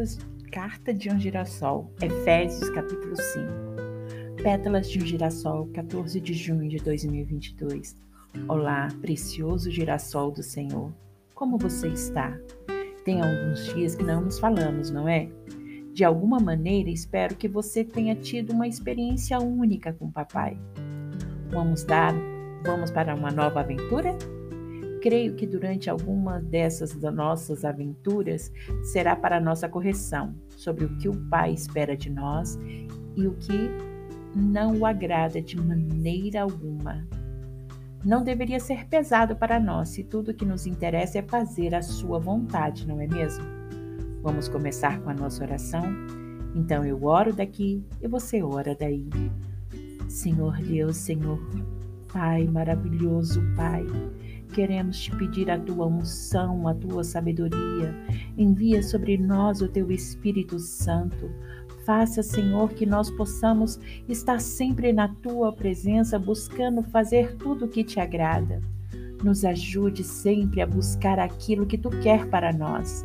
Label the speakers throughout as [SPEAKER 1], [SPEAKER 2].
[SPEAKER 1] Cartas, Carta de um Girassol, Efésios capítulo 5. Pétalas de um Girassol, 14 de junho de 2022. Olá, precioso girassol do Senhor. Como você está? Tem alguns dias que não nos falamos, não é? De alguma maneira, espero que você tenha tido uma experiência única com o papai. Vamos dar, vamos para uma nova aventura? Creio que durante alguma dessas nossas aventuras será para nossa correção sobre o que o Pai espera de nós e o que não o agrada de maneira alguma. Não deveria ser pesado para nós se tudo que nos interessa é fazer a Sua vontade, não é mesmo? Vamos começar com a nossa oração? Então eu oro daqui e você ora daí. Senhor Deus, Senhor Pai maravilhoso, Pai. Queremos te pedir a tua unção, a tua sabedoria. Envia sobre nós o teu Espírito Santo. Faça, Senhor, que nós possamos estar sempre na tua presença, buscando fazer tudo o que te agrada. Nos ajude sempre a buscar aquilo que tu quer para nós.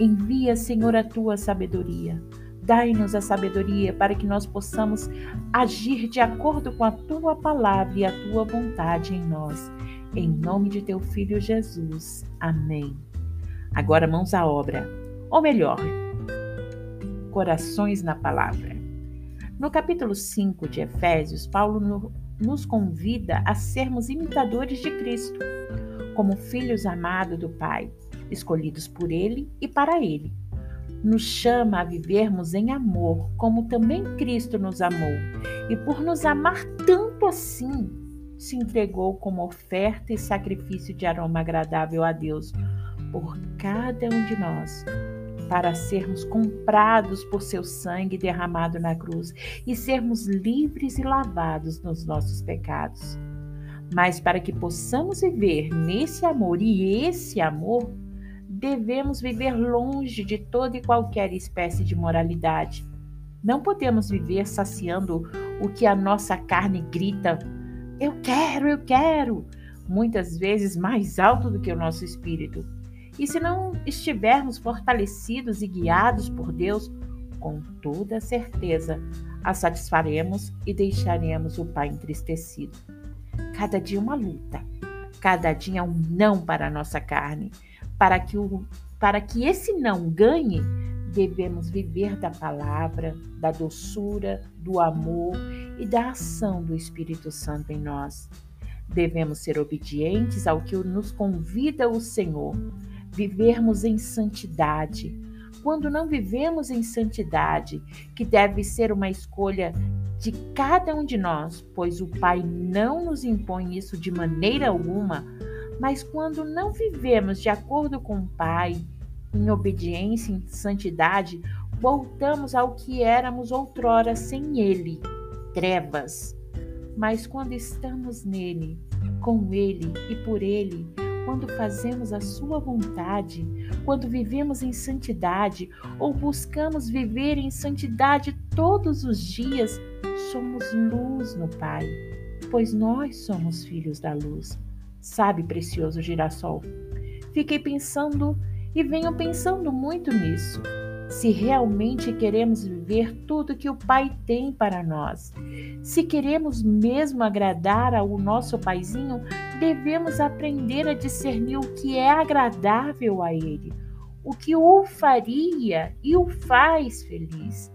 [SPEAKER 1] Envia, Senhor, a tua sabedoria. Dai-nos a sabedoria para que nós possamos agir de acordo com a tua palavra e a tua vontade em nós. Em nome de teu filho Jesus. Amém. Agora, mãos à obra. Ou melhor, corações na palavra. No capítulo 5 de Efésios, Paulo nos convida a sermos imitadores de Cristo, como filhos amados do Pai, escolhidos por Ele e para Ele. Nos chama a vivermos em amor, como também Cristo nos amou, e por nos amar tanto assim, se entregou como oferta e sacrifício de aroma agradável a Deus por cada um de nós, para sermos comprados por seu sangue derramado na cruz e sermos livres e lavados nos nossos pecados. Mas para que possamos viver nesse amor e esse amor, devemos viver longe de toda e qualquer espécie de moralidade. Não podemos viver saciando o que a nossa carne grita eu quero, eu quero, muitas vezes mais alto do que o nosso espírito. E se não estivermos fortalecidos e guiados por Deus, com toda certeza a satisfaremos e deixaremos o Pai entristecido. Cada dia uma luta, cada dia um não para a nossa carne. Para que, o, para que esse não ganhe, devemos viver da palavra, da doçura, do amor e da ação do Espírito Santo em nós. Devemos ser obedientes ao que nos convida o Senhor, vivermos em santidade. Quando não vivemos em santidade, que deve ser uma escolha de cada um de nós, pois o Pai não nos impõe isso de maneira alguma, mas quando não vivemos de acordo com o Pai, em obediência, em santidade, voltamos ao que éramos outrora sem Ele, trevas. Mas quando estamos nele, com Ele e por Ele, quando fazemos a Sua vontade, quando vivemos em santidade ou buscamos viver em santidade todos os dias, somos luz no Pai, pois nós somos filhos da luz. Sabe, precioso girassol? Fiquei pensando e venho pensando muito nisso. Se realmente queremos viver tudo que o Pai tem para nós, se queremos mesmo agradar ao nosso Paizinho, devemos aprender a discernir o que é agradável a Ele, o que o faria e o faz feliz.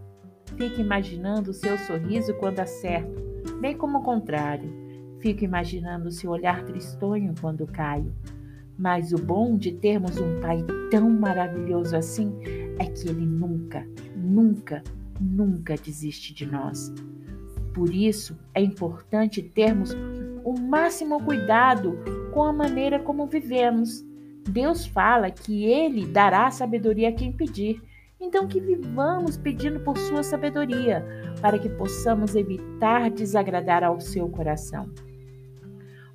[SPEAKER 1] Fique imaginando o seu sorriso quando acerto, bem como o contrário. Fico imaginando o seu olhar tristonho quando caio. Mas o bom de termos um pai tão maravilhoso assim é que ele nunca, nunca, nunca desiste de nós. Por isso é importante termos o máximo cuidado com a maneira como vivemos. Deus fala que Ele dará sabedoria a quem pedir. Então, que vivamos pedindo por Sua sabedoria, para que possamos evitar desagradar ao seu coração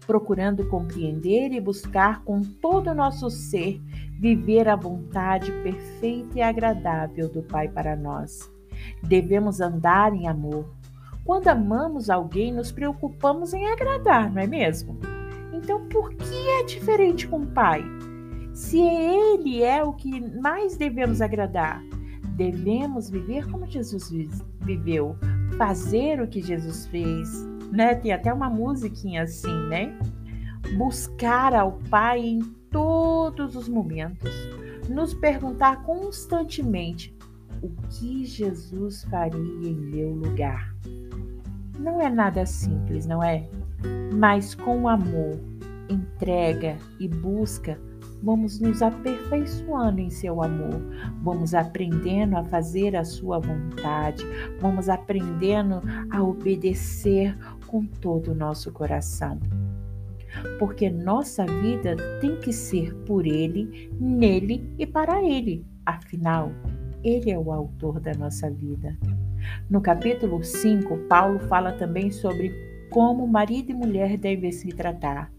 [SPEAKER 1] procurando compreender e buscar com todo o nosso ser viver a vontade perfeita e agradável do Pai para nós. Devemos andar em amor. Quando amamos alguém, nos preocupamos em agradar, não é mesmo? Então, por que é diferente com o Pai? Se Ele é o que mais devemos agradar, devemos viver como Jesus viveu, fazer o que Jesus fez, né? Tem até uma musiquinha assim, né? Buscar ao Pai em todos os momentos, nos perguntar constantemente o que Jesus faria em meu lugar. Não é nada simples, não é? Mas com amor, entrega e busca, vamos nos aperfeiçoando em seu amor, vamos aprendendo a fazer a sua vontade, vamos aprendendo a obedecer com todo o nosso coração. Porque nossa vida tem que ser por Ele, nele e para Ele. Afinal, Ele é o autor da nossa vida. No capítulo 5, Paulo fala também sobre como marido e mulher devem se tratar.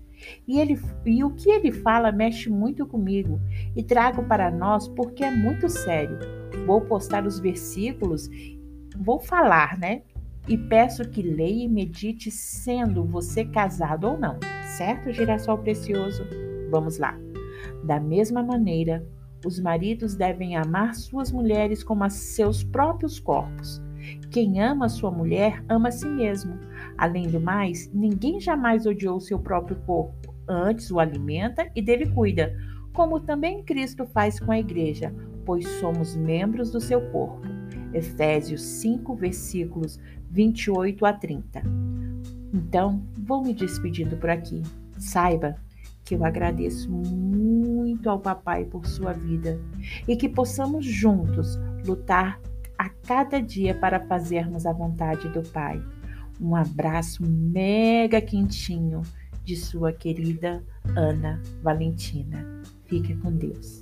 [SPEAKER 1] E, ele, e o que ele fala mexe muito comigo e trago para nós porque é muito sério. Vou postar os versículos, vou falar, né? E peço que leia e medite, sendo você casado ou não, certo, girassol precioso? Vamos lá. Da mesma maneira, os maridos devem amar suas mulheres como a seus próprios corpos. Quem ama sua mulher ama a si mesmo. Além do mais, ninguém jamais odiou seu próprio corpo. Antes o alimenta e dele cuida, como também Cristo faz com a igreja, pois somos membros do seu corpo. Efésios 5, versículos 28 a 30. Então, vou me despedindo por aqui. Saiba que eu agradeço muito ao papai por sua vida e que possamos juntos lutar a cada dia para fazermos a vontade do Pai. Um abraço mega quentinho de sua querida Ana Valentina. Fique com Deus.